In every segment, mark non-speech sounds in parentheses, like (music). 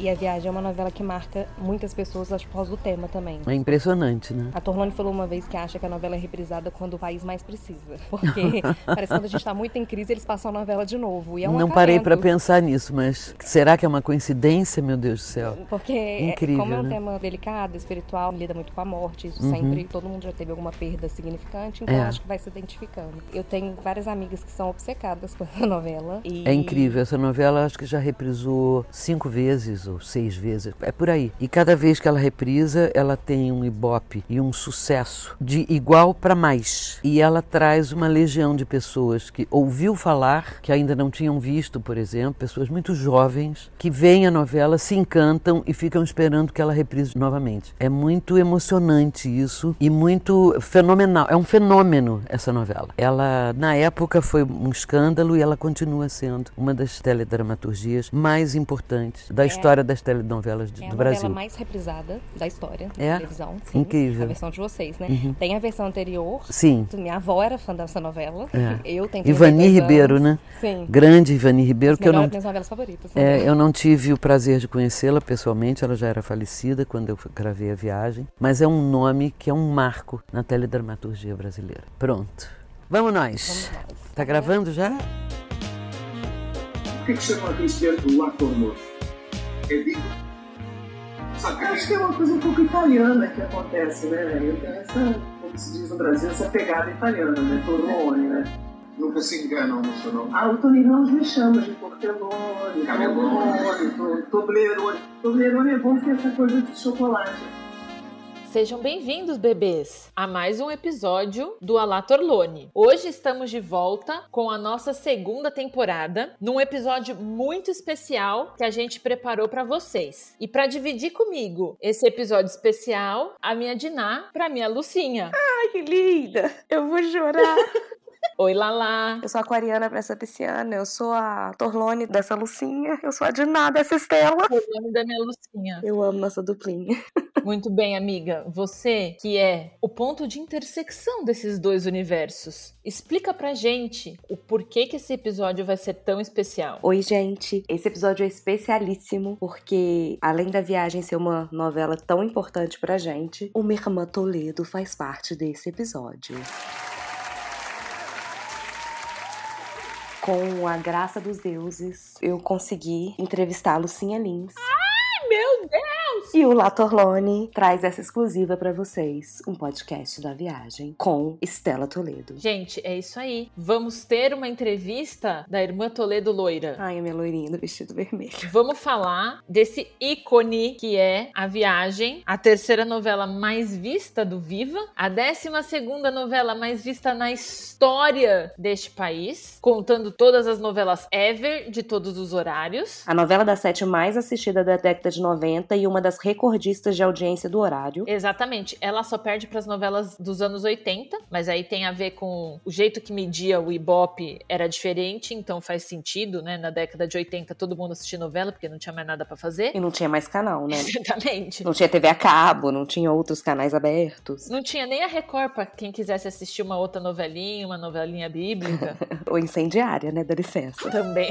E A Viagem é uma novela que marca muitas pessoas acho, por causa do tema também. É impressionante, né? A Torlone falou uma vez que acha que a novela é reprisada quando o país mais precisa. (laughs) Porque parece que quando a gente tá muito em crise, eles passam a novela de novo. E é um Não parei para pensar nisso, mas será que é uma coincidência, meu Deus do céu? Porque Incrível, como é um né? tema delicado, espiritual, lida muito com a morte, isso Uhum. sempre, todo mundo já teve alguma perda significante, então É. acho que vai se identificando. Eu tenho várias amigas que são obcecadas com essa (laughs) novela. E... É incrível, essa novela acho que já reprisou cinco vezes ou seis vezes, é por aí. E cada vez que ela reprisa, ela tem um ibope e um sucesso de igual para mais. E ela traz uma legião de pessoas que ouviu falar, que ainda não tinham visto, por exemplo, pessoas muito jovens que veem a novela, se encantam e ficam esperando que ela reprise novamente. É muito emocionante isso e muito fenomenal. É um fenômeno essa novela. Ela na época foi um escândalo e ela continua sendo uma das teledramaturgias mais importantes da história das telenovelas de- É a do novela Brasil. mais reprisada da história da É? televisão. Sim, Incrível. A versão de vocês, né? Uhum. Tem a versão anterior. Sim. Minha avó era fã dessa novela. É. Eu tenho Ivani 32 Ribeiro, anos. né? Sim. Grande Ivani Ribeiro, que eu não minhas novelas favoritas. É, também. eu não tive o prazer de conhecê-la pessoalmente, ela já era falecida quando eu gravei a viagem, mas é um nome que é um marco na teledramaturgia brasileira. Pronto. Vamos nós. Tá gravando já? Por que, que chama a Cristiano do ator morto? É bico? Sabe Acho que é uma coisa um pouco italiana que acontece, né? Eu tenho essa, como se diz no Brasil, essa pegada italiana, né? Torlone, né? Nunca se enganam no seu nome. Ah, o Tonirão me chama de Portelone. Torlone, Toblerone. Toblerone é bom porque é essa coisa de chocolate. Sejam bem-vindos, bebês, a mais um episódio do Alá Torlone. Hoje estamos de volta com a nossa segunda temporada, num episódio muito especial que a gente preparou para vocês. E para dividir comigo esse episódio especial, a minha Diná para minha Lucinha. Ai, que linda! Eu vou chorar. (laughs) Oi, Lala. Eu sou a aquariana pra essa pisciana, eu sou a Torlone dessa Lucinha, eu sou a Diná dessa Estela. O nome da minha Lucinha. Eu amo nossa duplinha. (laughs) Muito bem, amiga. Você que é o ponto de intersecção desses dois universos. Explica pra gente o porquê que esse episódio vai ser tão especial. Oi, gente. Esse episódio é especialíssimo porque, além da viagem ser uma novela tão importante pra gente, o Irmã Toledo faz parte desse episódio. Com a graça dos deuses, eu consegui entrevistar a Lucinha Lins. Meu Deus! E o La Torlone traz essa exclusiva pra vocês, um podcast da viagem com Estela Toledo. Gente, é isso aí. Vamos ter uma entrevista da irmã Toledo Loira. Ai, a minha loirinha do vestido vermelho. Vamos falar desse ícone que é A Viagem, a terceira novela mais vista do Viva, a décima segunda novela mais vista na história deste país, contando todas as novelas ever de todos os horários. A novela das sete mais assistida da década de 90 e uma das recordistas de audiência do horário. Exatamente. Ela só perde para as novelas dos anos 80, mas aí tem a ver com o jeito que media o Ibope era diferente, então faz sentido, né? Na década de 80 todo mundo assistia novela porque não tinha mais nada para fazer. E não tinha mais canal, né? (laughs) Exatamente. Não tinha TV a cabo, não tinha outros canais abertos. Não tinha nem a Record pra quem quisesse assistir uma outra novelinha, uma novelinha bíblica (laughs) Ou incendiária, né? Dá licença. também.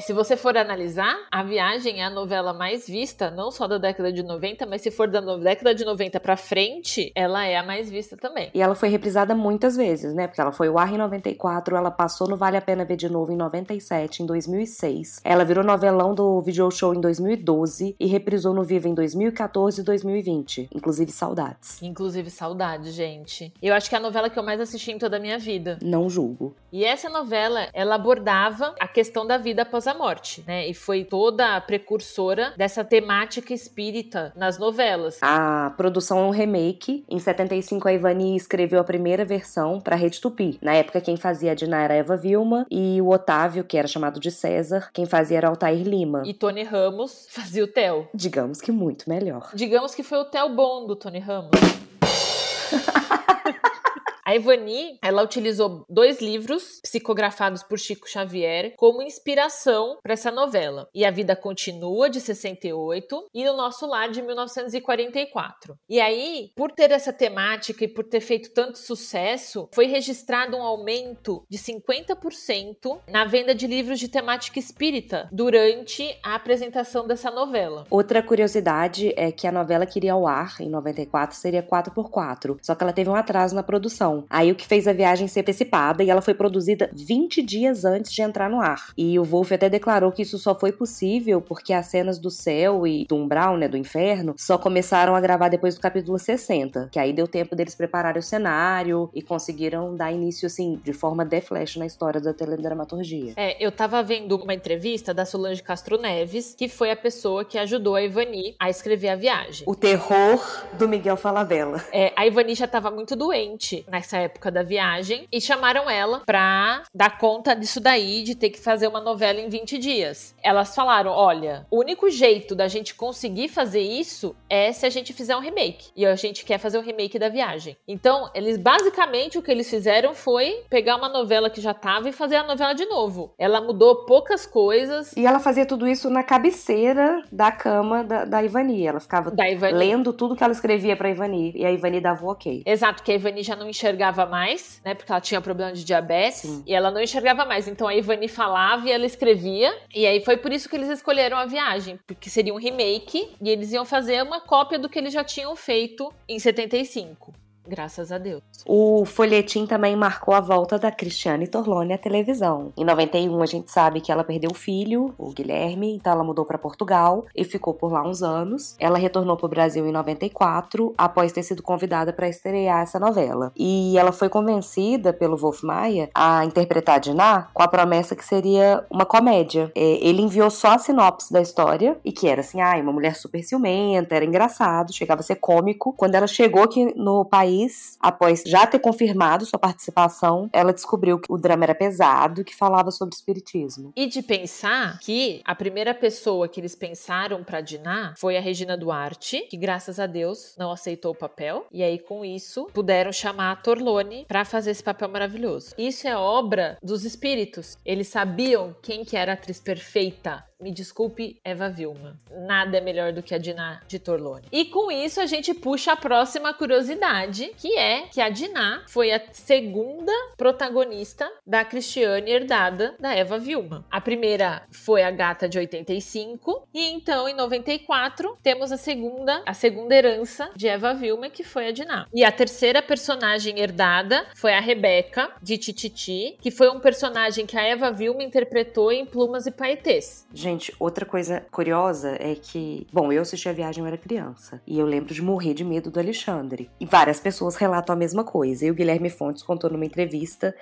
Se você for analisar, A Viagem é a novela mais vista, não só da década de 90, mas se for da década de 90 pra frente, ela é a mais vista também. E ela foi reprisada muitas vezes, né? Porque ela foi o ar em 94, ela passou no Vale a Pena Ver de Novo em 97, em 2006. Ela virou novelão do Video Show em 2012 e reprisou no Viva em 2014 e 2020. Inclusive, saudades. Inclusive, saudade, gente. Eu acho que é a novela que eu mais assisti em toda a minha vida. Não julgo. E essa novela, ela abordava a questão da vida após a morte, né? E foi toda a precursora dessa temática espírita nas novelas. A produção é um remake. Em 75, a Ivani escreveu a primeira versão pra Rede Tupi. Na época, quem fazia a Diná era a Eva Vilma e o Otávio, que era chamado de César, quem fazia era Altair Lima. E Tony Ramos (laughs) fazia o Theo. Digamos que muito melhor. Digamos que foi o Theo bom do Tony Ramos. (laughs) A Ivani, ela utilizou dois livros psicografados por Chico Xavier como inspiração para essa novela. E a Vida Continua, de 68, e O Nosso Lar, de 1944. E aí, por ter essa temática e por ter feito tanto sucesso, foi registrado um aumento de 50% na venda de livros de temática espírita durante a apresentação dessa novela. Outra curiosidade é que a novela que iria ao ar em 94 seria 4x4, só que ela teve um atraso na produção. Aí o que fez a viagem ser antecipada e ela foi produzida 20 dias antes de entrar no ar. E o Wolf até declarou que isso só foi possível porque as cenas do céu e do umbral, né, do inferno, só começaram a gravar depois do capítulo 60, que aí deu tempo deles prepararem o cenário e conseguiram dar início assim de forma de flash na história da teledramaturgia. É, eu tava vendo uma entrevista da Solange Castro Neves, que foi a pessoa que ajudou a Ivani a escrever a viagem. O terror do Miguel Falabella. É, a Ivani já tava muito doente nessa época da viagem e chamaram ela pra dar conta disso daí, de ter que fazer uma novela em 20 dias. Elas falaram: olha, o único jeito da gente conseguir fazer isso é se a gente fizer um remake. E a gente quer fazer o um remake da viagem. Então, eles basicamente o que eles fizeram foi pegar uma novela que já tava e fazer a novela de novo. Ela mudou poucas coisas. E ela fazia tudo isso na cabeceira da cama da, da Ivani. Ela ficava Ivani. lendo tudo que ela escrevia pra Ivani. E a Ivani dava o ok. Exato, que a Ivani já não enxergava mais, né? Porque ela tinha problema de diabetes. Sim. E ela não enxergava mais. Então a Ivani falava e ela escrevia. E aí foi por isso que eles escolheram a viagem. Porque seria um remake. E eles iam fazer uma cópia do que eles já tinham feito em 75. Graças a Deus. O folhetim também marcou a volta da Cristiane Torlone à televisão. Em 91, a gente sabe que ela perdeu o filho, o Guilherme, então ela mudou para Portugal e ficou por lá uns anos. Ela retornou para o Brasil em 94, após ter sido convidada para estrear essa novela. E ela foi convencida pelo Wolf Maia a interpretar Dinah com a promessa que seria uma comédia. É, ele enviou só a sinopse da história e que era assim, ah, uma mulher super ciumenta, era engraçado, chegava a ser cômico. Quando ela chegou aqui no país após já ter confirmado sua participação, ela descobriu que o drama era pesado, que falava sobre espiritismo. E de pensar que a primeira pessoa que eles pensaram para Diná foi a Regina Duarte, que graças a Deus não aceitou o papel, e aí com isso puderam chamar a Torlone para fazer esse papel maravilhoso. Isso é obra dos espíritos. Eles sabiam quem que era a atriz perfeita me desculpe, Eva Vilma. Nada é melhor do que a Diná de Torlone. E com isso a gente puxa a próxima curiosidade, que é que a Diná foi a segunda protagonista da Cristiane herdada da Eva Vilma. A primeira foi a Gata de 85 e então em 94 temos a segunda, a segunda herança de Eva Vilma, que foi a Diná. E a terceira personagem herdada foi a Rebeca de Tititi, que foi um personagem que a Eva Vilma interpretou em Plumas e Paetês. Gente, Gente, outra coisa curiosa é que, bom, eu assisti a viagem, eu era criança. E eu lembro de morrer de medo do Alexandre. E várias pessoas relatam a mesma coisa. E o Guilherme Fontes contou numa entrevista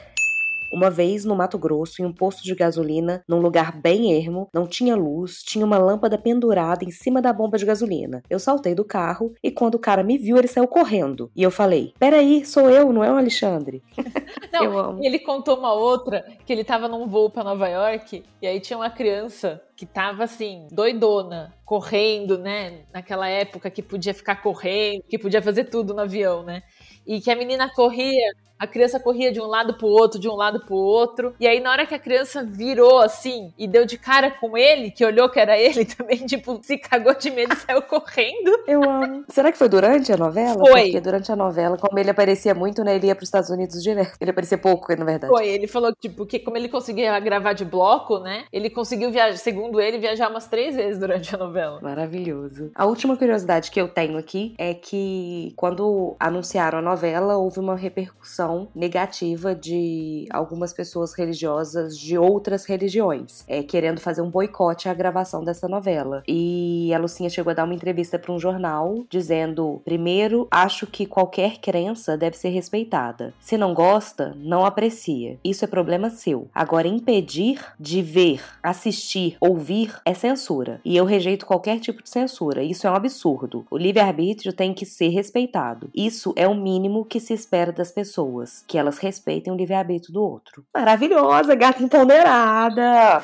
uma vez no Mato Grosso, em um posto de gasolina, num lugar bem ermo, não tinha luz, tinha uma lâmpada pendurada em cima da bomba de gasolina. Eu saltei do carro e quando o cara me viu, ele saiu correndo. E eu falei: Peraí, sou eu, não é o Alexandre. (laughs) Não, eu amo. ele contou uma outra que ele tava num voo para Nova York e aí tinha uma criança que tava assim, doidona, correndo, né? Naquela época que podia ficar correndo, que podia fazer tudo no avião, né? E que a menina corria a criança corria de um lado pro outro, de um lado pro outro. E aí, na hora que a criança virou assim e deu de cara com ele, que olhou que era ele (laughs) também, tipo, se cagou de medo e saiu correndo. Eu amo. Será que foi durante a novela? Foi. Porque durante a novela, como ele aparecia muito, né? Ele ia pros Estados Unidos direto. Ele aparecia pouco, na verdade. Foi. Ele falou, tipo, que como ele conseguia gravar de bloco, né? Ele conseguiu viajar, segundo ele, viajar umas três vezes durante a novela. Maravilhoso. A última curiosidade que eu tenho aqui é que quando anunciaram a novela, houve uma repercussão negativa de algumas pessoas religiosas de outras religiões, é, querendo fazer um boicote à gravação dessa novela. E a Lucinha chegou a dar uma entrevista para um jornal dizendo: primeiro, acho que qualquer crença deve ser respeitada. Se não gosta, não aprecia. Isso é problema seu. Agora, impedir de ver, assistir, ouvir é censura. E eu rejeito qualquer tipo de censura. Isso é um absurdo. O livre-arbítrio tem que ser respeitado. Isso é o mínimo que se espera das pessoas pessoas, que elas respeitem o livre-arbítrio do outro. Maravilhosa, gata empoderada!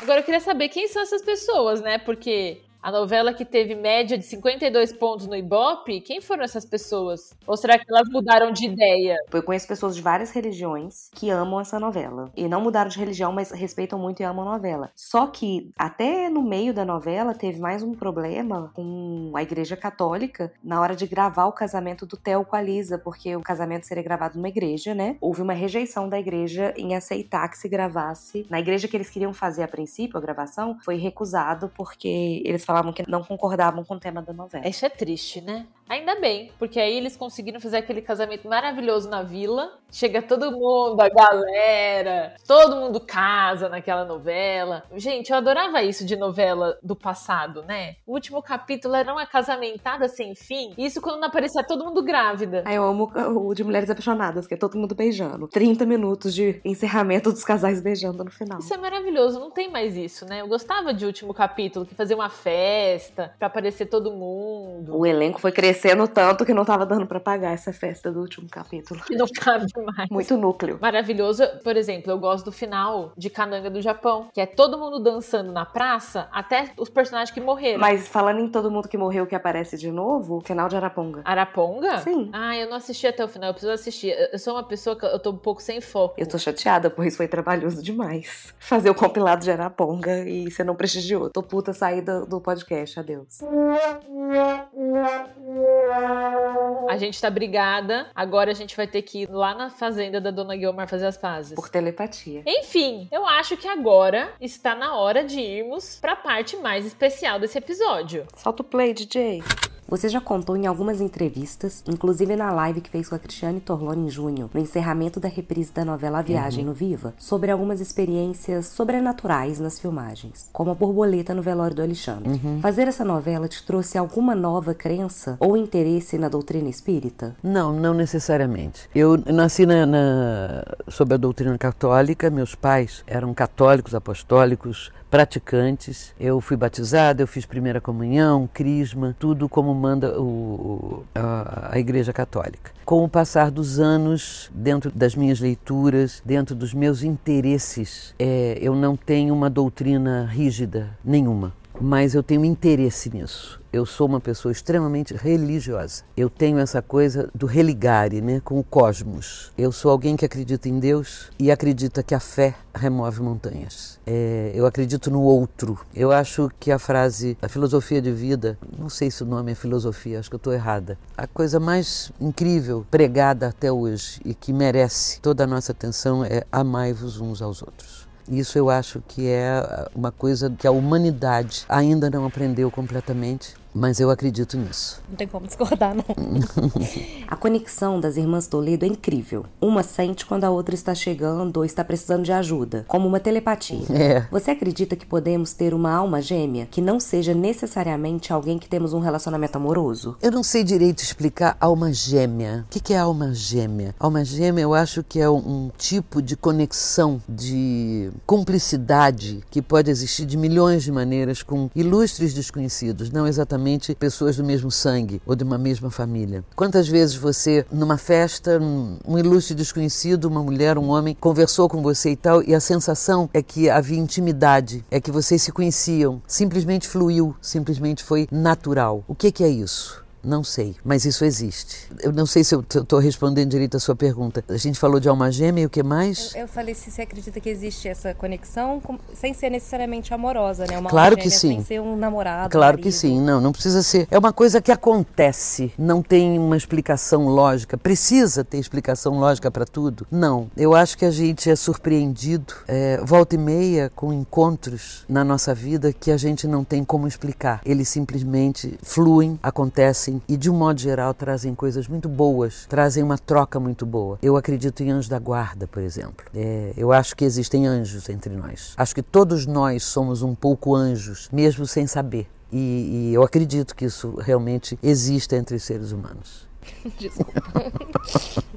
Agora eu queria saber quem são essas pessoas, né? Porque A novela que teve média de 52 pontos no Ibope, quem foram essas pessoas? Ou será que elas mudaram de ideia? Eu conheço pessoas de várias religiões que amam essa novela. E não mudaram de religião, mas respeitam muito e amam a novela. Só que até no meio da novela teve mais um problema com a Igreja Católica na hora de gravar o casamento do Theo com a Lisa, porque o casamento seria gravado numa igreja, né? Houve uma rejeição da igreja em aceitar que se gravasse. Na igreja que eles queriam fazer a princípio, a gravação, foi recusado porque eles falavam que não concordavam com o tema da novela. Isso é triste, né? Ainda bem, porque aí eles conseguiram fazer aquele casamento maravilhoso na vila. Chega todo mundo, a galera, todo mundo casa naquela novela. Gente, eu adorava isso de novela do passado, né? O último capítulo era uma casamentada sem fim. Isso quando não aparecia todo mundo grávida. Aí eu amo o de Mulheres Apaixonadas, que é todo mundo beijando. 30 minutos de encerramento dos casais beijando no final. Isso é maravilhoso, não tem mais isso, né? Eu gostava de último capítulo, que fazia uma festa pra aparecer todo mundo. O elenco foi crescendo tanto que não tava dando pra pagar essa festa do último capítulo. Não cabe mais. Muito núcleo. Maravilhoso, por exemplo, eu gosto do final de Kananga do Japão, que é todo mundo dançando na praça, até os personagens que morreram. Mas falando em todo mundo que morreu que aparece de novo, final de Araponga. Araponga? Sim. Ah, eu não assisti até o final, eu preciso assistir. Eu sou uma pessoa que eu tô um pouco sem foco. Eu tô chateada, pois foi trabalhoso demais. Fazer o compilado de Araponga e você não prestigiou. Tô puta sair do, do podcast, adeus. A gente tá brigada, agora a gente vai ter que ir lá na fazenda da Dona Guilmar fazer as pazes. Por telepatia. Enfim, eu acho que agora está na hora de irmos pra parte mais especial desse episódio. Solta o play, DJ. Você já contou em algumas entrevistas, inclusive na live que fez com a Cristiane Torlone em junho, no encerramento da reprise da novela A Viagem no Viva, sobre algumas experiências sobrenaturais nas filmagens, como a borboleta no velório do Alexandre. Fazer essa novela te trouxe alguma nova crença ou interesse na doutrina espírita? Não, não necessariamente. Eu nasci na, na- sob a doutrina católica, meus pais eram católicos apostólicos, praticantes. Eu fui batizada, eu fiz primeira comunhão, crisma, tudo como manda o- a, a Igreja Católica. Com o passar dos anos, dentro das minhas leituras, dentro dos meus interesses, eh, eu não tenho uma doutrina rígida nenhuma mas eu tenho interesse nisso. Eu sou uma pessoa extremamente religiosa. Eu tenho essa coisa do religare, né, com o cosmos. Eu sou alguém que acredita em Deus e acredita que a fé remove montanhas. É, eu acredito no outro. Eu acho que a frase, a filosofia de vida, não sei se o nome é filosofia, acho que eu estou errada. A coisa mais incrível pregada até hoje e que merece toda a nossa atenção é amai-vos uns aos outros. Isso eu acho que é uma coisa que a humanidade ainda não aprendeu completamente, mas eu acredito nisso. Não tem como discordar, não. (laughs) A conexão das irmãs Toledo é incrível. Uma sente quando a outra está chegando ou está precisando de ajuda, como uma telepatia. (laughs) É. Você acredita que podemos ter uma alma gêmea que não seja necessariamente alguém que temos um relacionamento amoroso? Eu não sei direito explicar alma gêmea. O que que é alma gêmea? Alma gêmea eu acho que é um tipo de conexão, de cumplicidade que pode existir de milhões de maneiras com ilustres desconhecidos, não exatamente pessoas do mesmo sangue ou de uma mesma família. Quantas vezes você, numa festa, um um ilustre desconhecido, uma mulher, um homem, conversou com você e tal, e a sensação é que havia intimidade, é que vocês se conheciam, simplesmente fluiu, simplesmente foi natural. O que que é isso? Não sei, mas isso existe. Eu não sei se eu estou respondendo direito a sua pergunta. A gente falou de alma gêmea e o que mais? Eu falei se você acredita que existe essa conexão com- sem ser necessariamente amorosa, né? Uma Claro alma que gêmea sim. Sem ser um namorado. Claro que marido. sim, não, não precisa ser. É uma coisa que acontece, não tem uma explicação lógica. Precisa ter explicação lógica para tudo? Não. Eu acho que a gente é surpreendido, é, volta e meia, com encontros na nossa vida que a gente não tem como explicar. Eles simplesmente fluem, acontecem e, de um modo geral, trazem coisas muito boas, trazem uma troca muito boa. Eu acredito em anjo da guarda, por exemplo. É, eu acho que existem anjos entre nós. Acho que todos nós somos um pouco anjos, mesmo sem saber. E, e eu acredito que isso realmente existe entre os seres humanos. (laughs) Desculpa.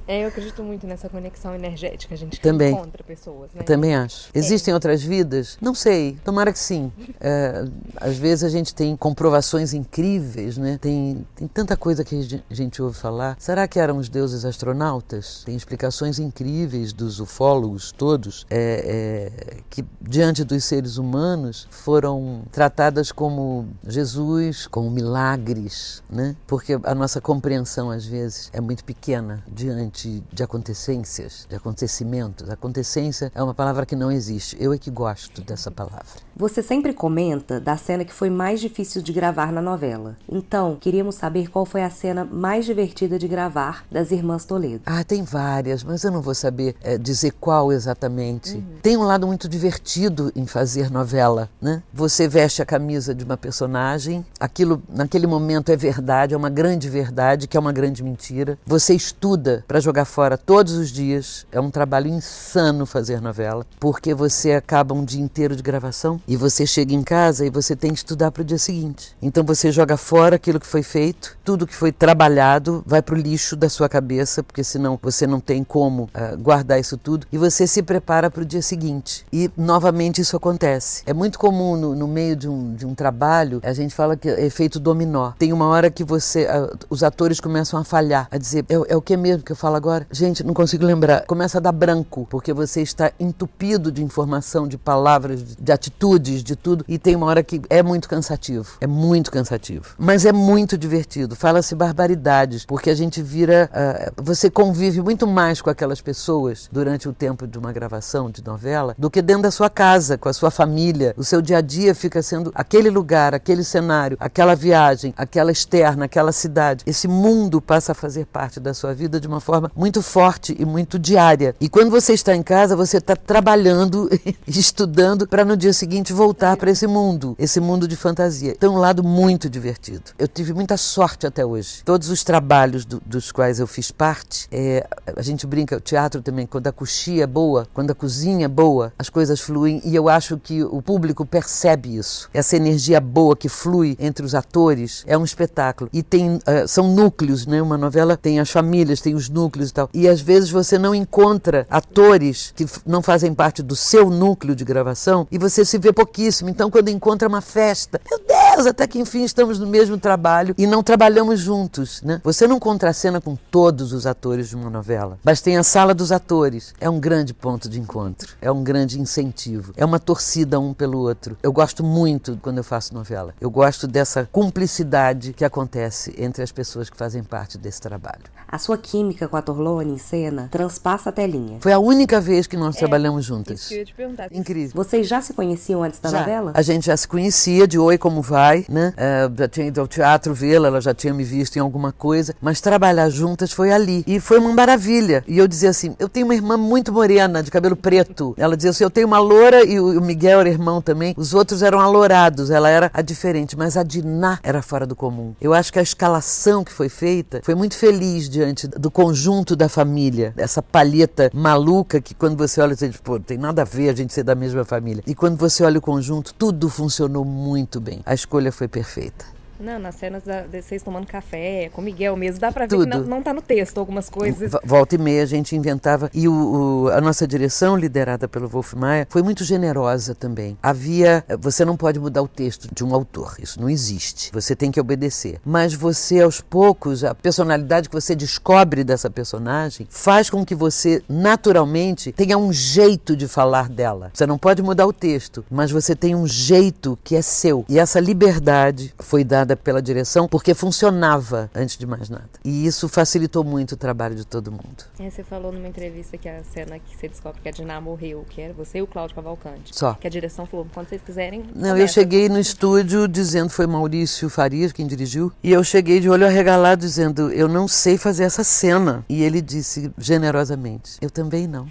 é, eu acredito muito nessa conexão energética, a gente Também. encontra pessoas, né? Também acho. Existem outras vidas? Não sei. Tomara que sim. É, às vezes a gente tem comprovações incríveis, né? Tem, tem tanta coisa que a gente ouve falar. Será que eram os deuses astronautas? Tem explicações incríveis dos ufólogos todos é, é, que diante dos seres humanos foram tratadas como Jesus, como milagres, né? Porque a nossa compreensão às vezes é muito pequena diante de acontecências, de acontecimentos. Acontecência é uma palavra que não existe. Eu é que gosto dessa palavra. Você sempre comenta da cena que foi mais difícil de gravar na novela. Então, queríamos saber qual foi a cena mais divertida de gravar das Irmãs Toledo. Ah, tem várias, mas eu não vou saber eh, dizer qual exatamente. Tem um lado muito divertido em fazer novela, né? Você veste a camisa de uma personagem, aquilo naquele momento é verdade, é uma grande verdade, que é uma grande mentira. Você estuda para jogar fora todos os dias, é um trabalho insano fazer novela, porque você acaba um dia inteiro de gravação e você chega em casa e você tem que estudar para o dia seguinte. Então você joga fora aquilo que foi feito, tudo que foi trabalhado vai para o lixo da sua cabeça, porque senão você não tem como ah, guardar isso tudo e você se prepara para o dia seguinte. E novamente isso acontece. É muito comum no, no meio de um, de um trabalho, a gente fala que é efeito dominó. Tem uma hora que você, ah, os atores começam a falhar, a dizer, é, é o que mesmo que eu falo agora? Gente, não consigo lembrar. Começa a dar branco, porque você está entupido de informação, de palavras, de, de atitudes, de tudo. E tem uma hora que é muito cansativo. É muito cansativo. Mas é muito divertido. Fala-se barbaridades, porque a gente vira. ah, você convive muito mais com aquelas pessoas durante o tempo de uma gravação de novela do que dentro da sua casa, com a sua família. O seu dia a dia fica sendo aquele lugar, aquele cenário, aquela viagem, aquela externa, aquela cidade. Esse mundo passa a fazer parte da sua vida de uma forma muito forte e muito diária. E quando você está em casa, você está trabalhando, (laughs) estudando para no dia seguinte voltar para esse mundo, esse mundo de fantasia. Tem um lado muito divertido. Eu tive muita sorte até hoje. Todos os trabalhos do- dos quais eu fiz parte, é, a gente brinca, o teatro também, quando a coxia é boa, quando a cozinha é boa, as coisas fluem e eu acho que o público percebe isso. Essa energia boa que flui entre os atores é um espetáculo. E tem, eh, são núcleos, né? Uma novela tem as famílias, tem os núcleos e tal. E às vezes você não encontra atores que não fazem parte do seu núcleo de gravação e você se vê pouquíssimo. Então, quando encontra uma festa, meu Deus, até que enfim estamos no mesmo trabalho e não trabalhamos juntos, né? Você não contracena com todos os atores de uma novela, mas tem a sala dos atores. É um grande ponto de encontro, é um grande incentivo, é uma torcida um pelo outro. Eu gosto muito quando eu faço novela. Eu gosto dessa cumplicidade que acontece entre as pessoas que fazem parte desse trabalho. A sua química com a Torlone em cena transpassa a telinha. Foi a única vez que nós trabalhamos juntas. Isso que eu ia te perguntar. Incrível. Vocês já se conheciam antes da Já. novela? A gente já se conhecia de Oi Como Vai, né? Eh, já tinha ido ao teatro vê-la, ela já tinha me visto em alguma coisa, mas trabalhar juntas foi ali. E foi uma maravilha. E eu dizia assim: eu tenho uma irmã muito morena, de cabelo preto. Ela dizia assim: eu tenho uma loura e o Miguel era irmão também. Os outros eram alourados, ela era a diferente, mas a Diná era fora do comum. Eu acho que a escalação que foi feita foi muito feliz diante do conjunto da família, essa palheta maluca que quando você olha, você diz, pô, tem nada a ver a gente ser da mesma família. E quando você olha o conjunto, tudo funcionou muito bem. Escolha foi perfeita. Não, nas cenas da, de vocês tomando café, com o Miguel mesmo, dá pra ver que não, não tá no texto algumas coisas. Volta e meia a gente inventava. E o, o- a nossa direção, liderada pelo Wolf Maia, foi muito generosa também. Havia. Você não pode mudar o texto de um autor, isso não existe. Você tem que obedecer. Mas você, aos poucos, a personalidade que você descobre dessa personagem faz com que você, naturalmente, tenha um jeito de falar dela. Você não pode mudar o texto, mas você tem um jeito que é seu. E essa liberdade foi dada pela direção porque funcionava antes de mais nada. E isso facilitou muito o trabalho de todo mundo. É, você falou numa entrevista que a cena que você descobre que a Diná morreu, que era você e o Cláudio Cavalcante. Só. Que a direção falou, quando vocês quiserem. Não, eu começa. cheguei no estúdio dizendo, foi Maurício Farias quem dirigiu, e eu cheguei de olho arregalado dizendo, eu não sei fazer essa cena. E ele disse generosamente, eu também não.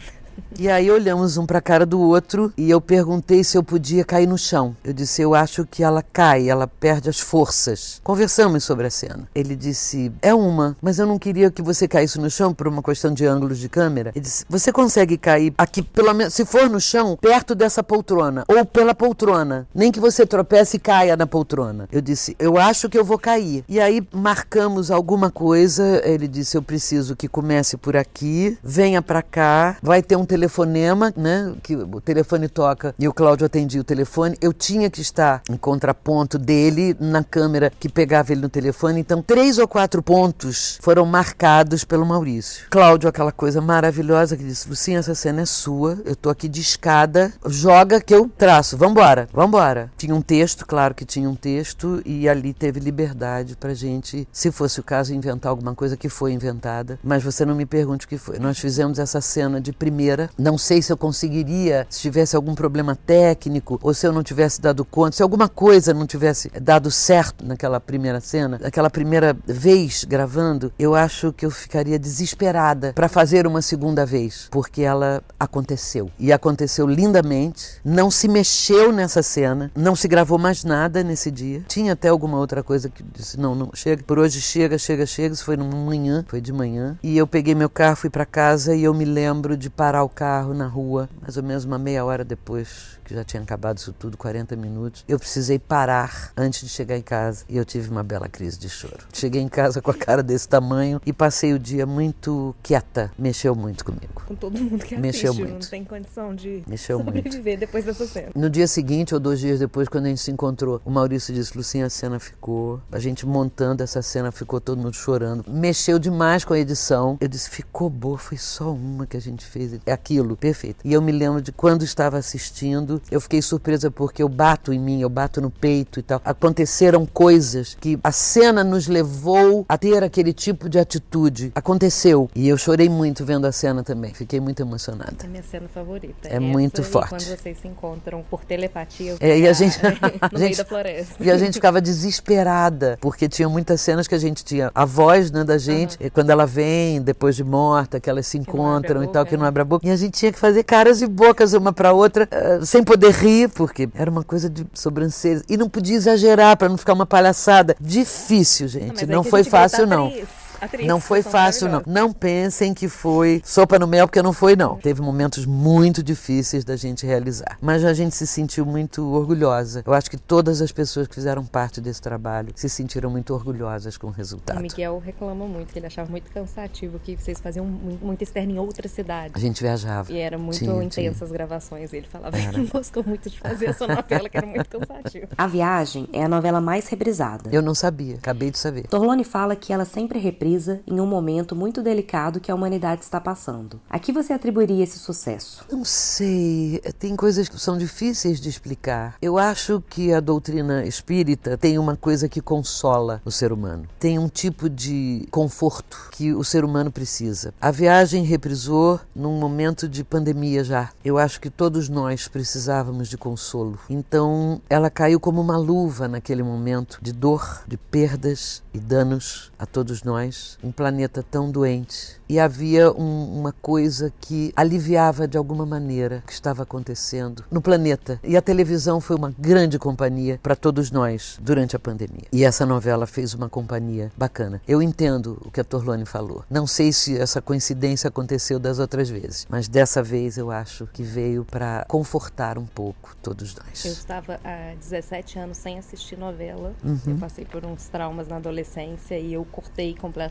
E aí olhamos um para a cara do outro e eu perguntei se eu podia cair no chão. Eu disse: Eu acho que ela cai, ela perde as forças. Conversamos sobre a cena. Ele disse: É uma, mas eu não queria que você caísse no chão por uma questão de ângulos de câmera. Ele disse: Você consegue cair aqui, pelo menos, se for no chão, perto dessa poltrona ou pela poltrona. Nem que você tropece e caia na poltrona. Eu disse: Eu acho que eu vou cair. E aí marcamos alguma coisa. Ele disse: Eu preciso que comece por aqui, venha para cá, vai ter um telefonema, né? Que o telefone toca e o Cláudio atendia o telefone. Eu tinha que estar em contraponto dele na câmera que pegava ele no telefone. Então, três ou quatro pontos foram marcados pelo Maurício. Cláudio, aquela coisa maravilhosa que disse: Lucinha, essa cena é sua, eu tô aqui de escada, joga que eu traço, vambora, vambora. Tinha um texto, claro que tinha um texto, e ali teve liberdade pra gente, se fosse o caso, inventar alguma coisa que foi inventada. Mas você não me pergunte o que foi. Nós fizemos essa cena de primeira, não sei se eu conseguiria, se tivesse algum problema técnico, ou se eu não tivesse dado conta, se alguma coisa não tivesse dado certo naquela primeira cena, naquela primeira vez gravando, eu acho que eu ficaria desesperada para fazer uma segunda vez, porque ela aconteceu. E aconteceu lindamente, não se mexeu nessa cena, não se gravou mais nada nesse dia. Tinha até alguma outra coisa que disse: não, não, chega, por hoje chega, chega, chega. Isso foi numa manhã, foi de manhã. E eu peguei meu carro, fui para casa e eu me lembro de parar o carro na rua, mais ou menos uma meia hora depois que já tinha acabado isso tudo, 40 minutos. Eu precisei parar antes de chegar em casa e eu tive uma bela crise de choro. Cheguei em casa com a cara desse tamanho e passei o dia muito quieta. Mexeu muito comigo. Com todo mundo que Mexeu assiste, muito. não tem condição de Mexeu muito. sobreviver depois dessa cena. No dia seguinte, ou dois dias depois, quando a gente se encontrou, o Maurício disse: Lucinha, a cena ficou. A gente montando essa cena, ficou todo mundo chorando. Mexeu demais com a edição. Eu disse: ficou boa, foi só uma que a gente fez. É aquilo, perfeito. E eu me lembro de quando estava assistindo, eu fiquei surpresa porque eu bato em mim, eu bato no peito e tal. Aconteceram coisas que a cena nos levou a ter aquele tipo de atitude. Aconteceu. E eu chorei muito vendo a cena também. Fiquei muito emocionada. É minha cena favorita. É Essa muito forte. quando vocês se encontram por telepatia. É, e a gente- (laughs) no a meio (laughs) gente- da floresta. E a gente ficava desesperada, porque tinha muitas cenas que a gente tinha a voz né, da gente, e quando ela vem, depois de morta, que elas se abre encontram e tal, boca, que não né? abre a boca. E a gente tinha que fazer caras e bocas uma pra outra, eh, sem poder rir, porque era uma coisa de sobrancelha. E não podia exagerar pra não ficar uma palhaçada. Difícil, gente. aí não a foi fácil, não. atriz, atriz, Não foi fácil, não. Não pensem que foi sopa no mel, porque não foi, não. Teve momentos muito difíceis da gente realizar. Mas a gente se sentiu muito orgulhosa. Eu acho que todas as pessoas que fizeram parte desse trabalho se sentiram muito orgulhosas com o O resultado. Miguel reclama muito, que ele achava muito cansativo, que vocês faziam mu- muita externa em outra cidade. A gente viajava. E era muito Tinha, intensas tinha. as gravações. Ele falava que não gostou muito de fazer essa novela, que era muito cansativo. A Viagem é a novela mais reprisada. Eu não sabia, acabei de saber. Torlone fala que ela sempre reprisa em um momento muito delicado que a humanidade está passando. A que você atribuiria esse sucesso? Não sei, tem coisas que são difíceis de explicar. Eu acho que a doutrina espírita tem uma coisa que consola o ser humano. Tem um tipo de conforto que o ser humano precisa. A viagem reprisou num momento de pandemia já. Eu acho que todos nós precisávamos de consolo. Então, ela caiu como uma luva naquele momento de dor, de perdas e danos a todos nós. Um planeta tão doente. E havia um- uma coisa que aliviava de alguma maneira o que estava acontecendo no planeta. E a televisão foi uma grande companhia para todos nós durante a pandemia. E essa novela fez uma companhia bacana. Eu entendo o que a Torlone falou. Não sei se essa coincidência aconteceu das outras vezes, mas dessa vez eu acho que veio para confortar um pouco todos Eu nós. estava há 17 anos sem assistir novela. Uhum. Eu passei por uns traumas na adolescência e eu cortei completamente.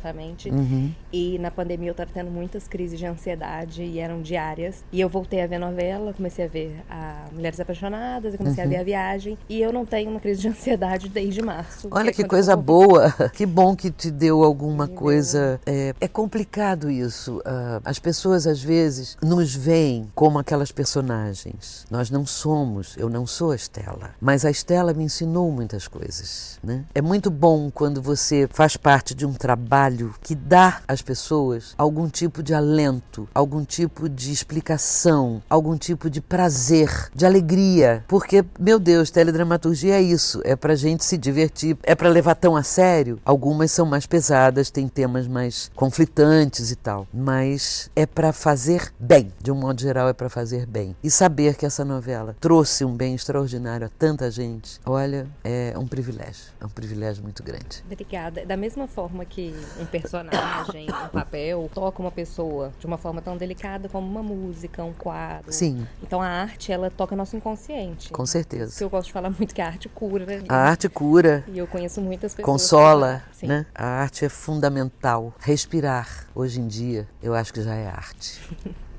Uhum. E na pandemia eu estava tendo muitas crises de ansiedade e eram diárias. E eu voltei a ver novela, comecei a ver a Mulheres Apaixonadas, eu comecei Uhum. a ver a viagem. E eu não tenho uma crise de ansiedade desde março. Olha que coisa boa, (laughs) que bom que te deu alguma deu. coisa. É, é complicado isso. Ah, as pessoas às vezes nos veem como aquelas personagens. Nós não somos, eu não sou a Estela, mas a Estela me ensinou muitas coisas. Né? É muito bom quando você faz parte de um trabalho trabalho que dá às pessoas algum tipo de alento, algum tipo de explicação, algum tipo de prazer, de alegria. Porque, meu Deus, teledramaturgia é isso, é pra gente se divertir, é para levar tão a sério. Algumas são mais pesadas, tem temas mais conflitantes e tal, mas é para fazer bem, de um modo geral é para fazer bem. E saber que essa novela trouxe um bem extraordinário a tanta gente, olha, é um privilégio, é um privilégio muito grande. Obrigada. Da mesma forma que um personagem, um papel, toca uma pessoa de uma forma tão delicada como uma música, um quadro. Sim. Então a arte, ela toca nosso inconsciente. Com certeza. Isso eu gosto de falar muito que a arte cura. A arte cura. E eu conheço muitas pessoas. Consola, Sim. né? A arte é fundamental. Respirar, hoje em dia, eu acho que já é arte.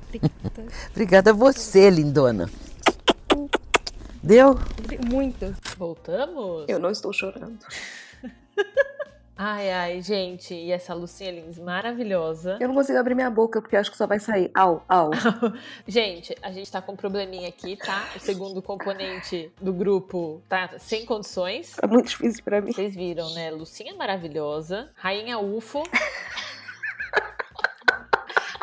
Obrigada. (laughs) Obrigada a você, lindona. Deu? Muito. Voltamos? Eu não estou chorando. (laughs) Ai, ai, gente, e essa Lucinha Lins maravilhosa. Eu não consigo abrir minha boca porque acho que só vai sair. Au, au. (laughs) gente, a gente tá com um probleminha aqui, tá? O segundo componente do grupo tá sem condições. É muito difícil pra mim. Vocês viram, né? Lucinha maravilhosa, Rainha UFO. (laughs)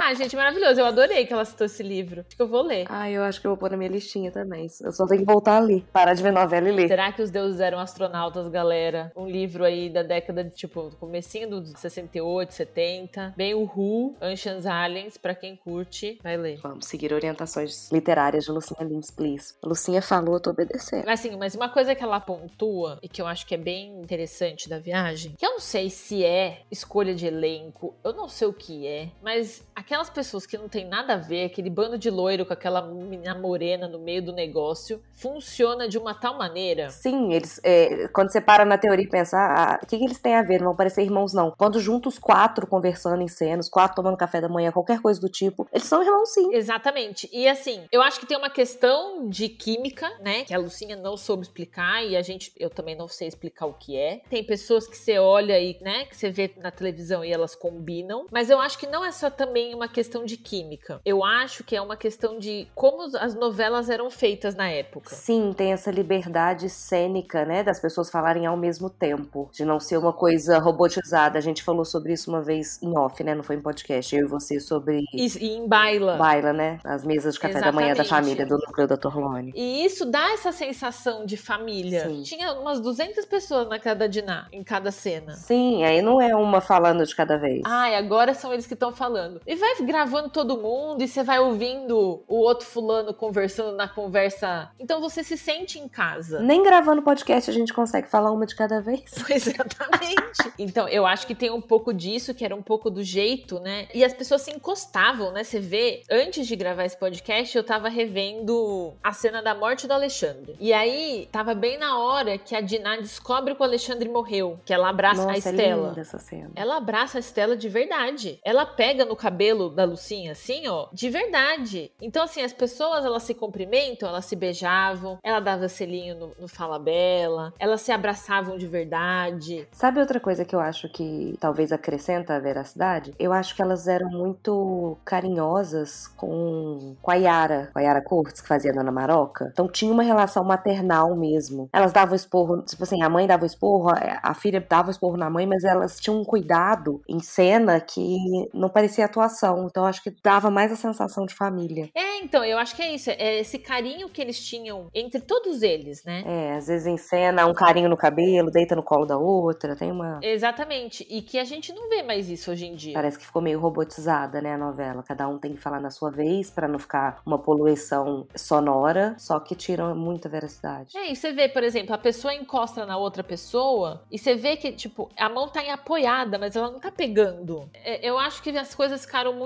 Ah, gente, maravilhoso. Eu adorei que ela citou esse livro. Acho que eu vou ler. Ah, eu acho que eu vou pôr na minha listinha também. Eu só tenho que voltar ali. Parar de ver novela e ler. Será que os deuses eram astronautas, galera? Um livro aí da década de, tipo, comecinho dos 68, 70. Bem o Who, Ancients Aliens, pra quem curte, vai ler. Vamos seguir orientações literárias de Lucinha Lins, please. A Lucinha falou, eu tô obedecendo. Mas assim, mas uma coisa que ela pontua e que eu acho que é bem interessante da viagem, que eu não sei se é escolha de elenco, eu não sei o que é, mas aquelas pessoas que não tem nada a ver, aquele bando de loiro com aquela menina morena no meio do negócio, funciona de uma tal maneira. Sim, eles. é, quando você para na teoria e pensa, ah, o que, que eles têm a ver? Não vão parecer irmãos, não. Quando junta os quatro conversando em cena, os quatro tomando café da manhã, qualquer coisa do tipo, eles são irmãos, sim. Exatamente. E assim, eu acho que tem uma questão de química, né? Que a Lucinha não soube explicar e a gente, eu também não sei explicar o que é. Tem pessoas que você olha e, né, que você vê na televisão e elas combinam. Mas eu acho que não é só também uma questão de química. Eu acho que é uma questão de como as novelas eram feitas na época. Sim, tem essa liberdade cênica, né, das pessoas falarem ao mesmo tempo, de não ser uma coisa robotizada. A gente falou sobre isso uma vez em off, né, não foi em podcast, eu e você sobre E, e em baila. baila, né, as mesas de café da manhã da Exatamente. família do núcleo da Torlone. E isso dá essa sensação de família. Sim. Tinha umas 200 pessoas na cada diná, em cada cena. Sim, aí não é uma falando de cada vez. Ai, agora são eles que estão falando. E vai gravando todo mundo e você vai ouvindo o outro fulano conversando na conversa. Então você se sente em casa. Nem gravando podcast a gente consegue falar uma de cada vez. (laughs) Exatamente. Então, eu acho que tem um pouco disso, que era um pouco do jeito, né? E as pessoas se encostavam, né? Você vê, antes de gravar esse podcast, eu tava revendo a cena da morte do Alexandre. E aí, tava bem na hora que a Diná descobre que o Alexandre morreu, que ela abraça Nossa, a é Estela. linda essa cena. Ela abraça a Estela de verdade. Ela pega no cabelo da Lucinha, assim, ó, de verdade. Então, assim, as pessoas, elas se cumprimentam, elas se beijavam, ela dava selinho no, no Fala Bela, elas se abraçavam de verdade. Sabe outra coisa que eu acho que talvez acrescenta a veracidade? Eu acho que elas eram muito carinhosas com, com a Yara, com a Yara Cortes, que fazia a Dona Maroca. Então tinha uma relação maternal mesmo. Elas davam esporro, tipo assim, a mãe dava esporro, a filha dava esporro na mãe, mas elas tinham um cuidado em cena que não parecia atuação. Então eu acho que dava mais a sensação de família. É, então, eu acho que é isso. É esse carinho que eles tinham entre todos eles, né? É, às vezes em cena, um carinho no cabelo, deita no colo da outra, tem uma. Exatamente. E que a gente não vê mais isso hoje em dia. Parece que ficou meio robotizada, né, a novela. Cada um tem que falar na sua vez pra não ficar uma poluição sonora, só que tira muita veracidade. É, e você vê, por exemplo, a pessoa encosta na outra pessoa e você vê que, tipo, a mão tá apoiada, mas ela não tá pegando. É, eu acho que as coisas ficaram muito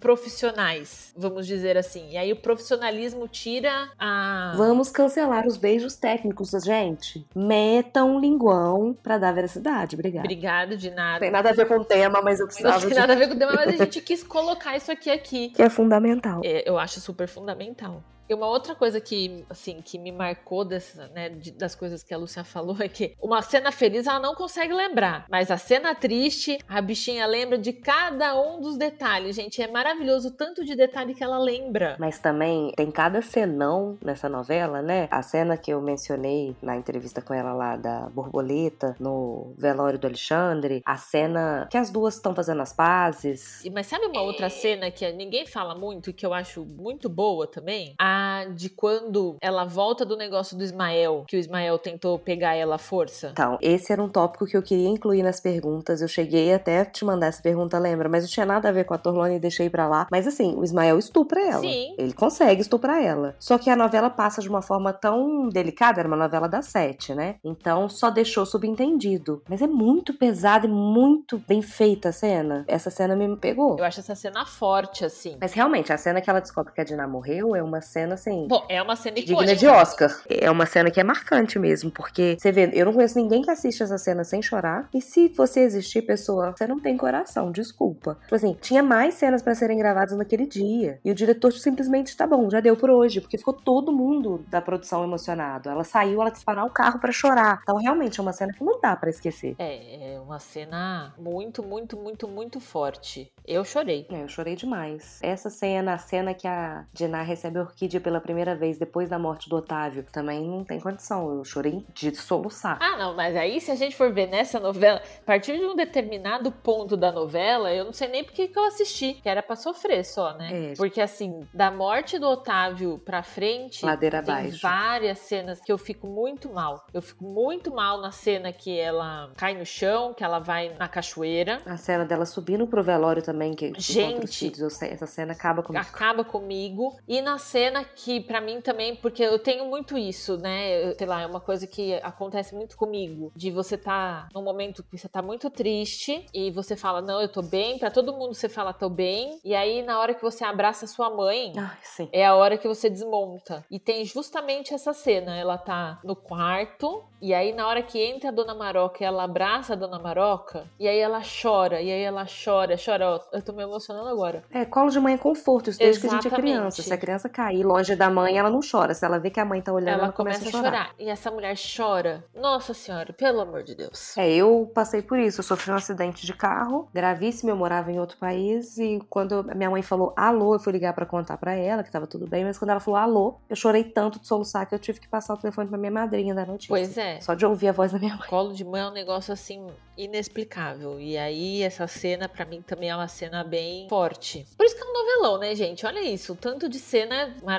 profissionais, vamos dizer assim. E aí o profissionalismo tira a. Vamos cancelar os beijos técnicos, gente. Metam um linguão pra dar veracidade. Obrigada. Obrigado, de Não nada. tem nada a ver com o tema, mas eu Não precisava tem de... nada a ver com o tema, mas a gente quis colocar isso aqui aqui. (laughs) Que é fundamental. É, eu acho super fundamental. E uma outra coisa que, assim, que me marcou dessa, né, de- das coisas que a Lúcia (laughs) falou é que uma cena feliz ela não consegue lembrar, mas a cena triste, a bichinha lembra de cada um dos detalhes, gente. É maravilhoso o tanto de detalhe que ela lembra. Mas também tem cada cenão nessa novela, né? A cena que eu mencionei na entrevista com ela lá da borboleta, no velório do Alexandre, a cena que as duas estão fazendo as pazes. Mas sabe uma outra cena que ninguém fala muito e que eu acho muito boa também? A de quando ela volta do negócio do Ismael, que o Ismael tentou pegar ela à força. Então, esse era um tópico que eu queria incluir nas perguntas. Eu cheguei até a te mandar essa pergunta, lembra? Mas não tinha nada a ver com a Torlone e deixei pra lá. Mas assim, o Ismael estupra ela. Sim. Ele consegue estuprar ela. Só que a novela passa de uma forma tão delicada, era uma novela das sete, né? Então só deixou subentendido. Mas é muito pesada e muito bem feita a cena. Essa cena me pegou. Eu acho essa cena forte, assim. Mas realmente, a cena que ela descobre que a Dina morreu é uma cena assim. Bom, é uma cena Digna icônica. de Oscar. É uma cena que é marcante mesmo, porque você vê, eu não conheço ninguém que assiste essa cena sem chorar. E se você existir, pessoa, você não tem coração, desculpa. Tipo assim, tinha mais cenas pra serem gravadas naquele dia. E o diretor simplesmente, tá bom, já deu por hoje, porque ficou todo mundo da produção emocionado. Ela saiu, ela quis parar o carro pra chorar. Então, realmente, é uma cena que não dá pra esquecer. É, é uma cena muito, muito, muito, muito forte. Eu chorei. É, eu chorei demais. Essa cena, a cena que a Diná recebe a orquídea pela primeira vez depois da morte do Otávio, também não tem condição. Eu chorei de soluçar. Ah, não, mas aí se a gente for ver nessa novela, a partir de um determinado ponto da novela, eu não sei nem porque que eu assisti, que era pra sofrer só, né? É. Porque assim, da morte do Otávio pra frente, Ladeira tem abaixo. várias cenas que eu fico muito mal. Eu fico muito mal na cena que ela cai no chão, que ela vai na cachoeira. A cena dela subindo pro velório também, que Gente. eu sei, essa cena acaba comigo. acaba comigo. E na cena que, pra mim também, porque eu tenho muito isso, né? Eu- sei lá, é uma coisa que acontece muito comigo. De você tá num momento que você tá muito triste e você fala, não, eu tô bem. Pra todo mundo você fala, tô bem. E aí, na hora que você abraça sua mãe. Sim. É a hora que você desmonta. E tem justamente essa cena. Ela tá no quarto, e aí na hora que entra a Dona Maroca, ela abraça a Dona Maroca, e aí ela chora, e aí ela chora, chora. Ó, Eu tô me emocionando agora. É, colo de mãe é conforto, isso desde que a gente é Exatamente. criança. Se a criança cair longe da mãe, ela não chora. Se ela vê que a mãe tá olhando, ela, ela começa a chorar. E essa mulher chora. Nossa senhora, pelo amor de Deus. É, eu passei por isso. Eu sofri um acidente de carro, gravíssimo. Eu morava em outro país e quando a minha mãe falou alô, eu fui ligar pra contar pra ela que tava tudo bem. Mas quando ela falou alô, eu chorei tanto de soluçar que eu tive que passar o telefone pra minha madrinha da notícia. Pois é. Só de ouvir a voz da minha mãe. Colo de mãe é um negócio assim inexplicável. E aí essa cena pra mim também é uma cena bem forte. Por isso que é um novelão, né, gente? Olha isso, o tanto de cena maravilhosa,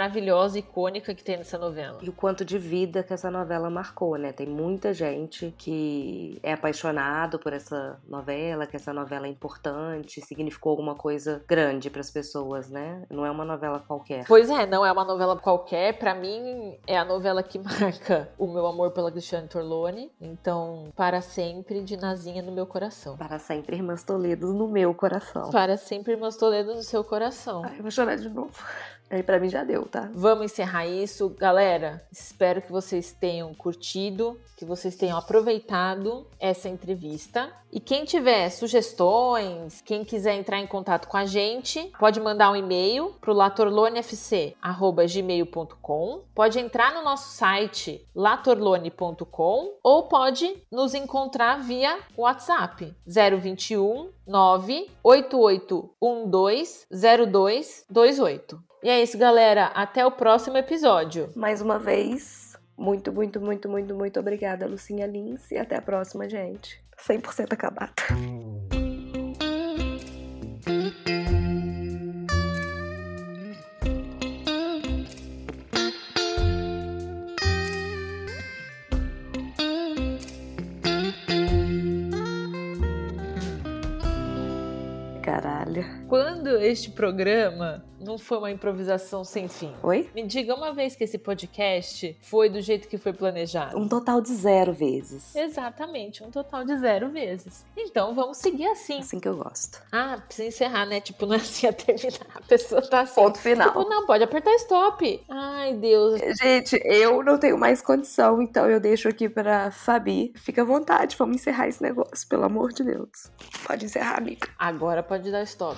icônica que tem nessa novela. E o quanto de vida que essa novela marcou, né? Tem muita gente que é apaixonado por essa novela, que essa novela é importante, significou alguma coisa grande pras pessoas, né? Não é uma novela qualquer. Pois é, não é uma novela qualquer. Pra mim, é a novela que (laughs) marca o meu amor pela Cristiane Torlone. Então, para sempre, de Nazinha no meu coração. Para sempre, Irmãs Toledo no meu coração. Para sempre, Irmãos Toledo no seu coração. Ai, eu vou chorar de novo. Aí pra mim já deu, tá? Vamos encerrar isso. Galera, espero que vocês tenham curtido, que vocês tenham aproveitado essa entrevista. E quem tiver sugestões, quem quiser entrar em contato com a gente, pode mandar um e-mail pro latorlonefc@gmail.com. Pode entrar no nosso site latorlone.com ou pode nos encontrar via WhatsApp 021 988120228. E é isso, galera. Até o próximo episódio. Mais uma vez, muito, muito, muito, muito, muito obrigada, Lucinha Lins. E até a próxima, gente. 100% acabada. Caralho. Quando este programa não foi uma improvisação sem fim? Oi? Me diga uma vez que esse podcast foi do jeito que foi planejado. Um total de zero vezes. Exatamente, um total de zero vezes. Então vamos seguir assim. Assim que eu gosto. Ah, precisa encerrar, né? Tipo, não é assim a terminar. A pessoa tá assim. Ponto final. Tipo, não, pode apertar stop. Ai, Deus. Gente, eu não tenho mais condição, então eu deixo aqui pra Fabi. Fica à vontade, vamos encerrar esse negócio, pelo amor de Deus. Pode encerrar, amiga. Agora pode dar stop.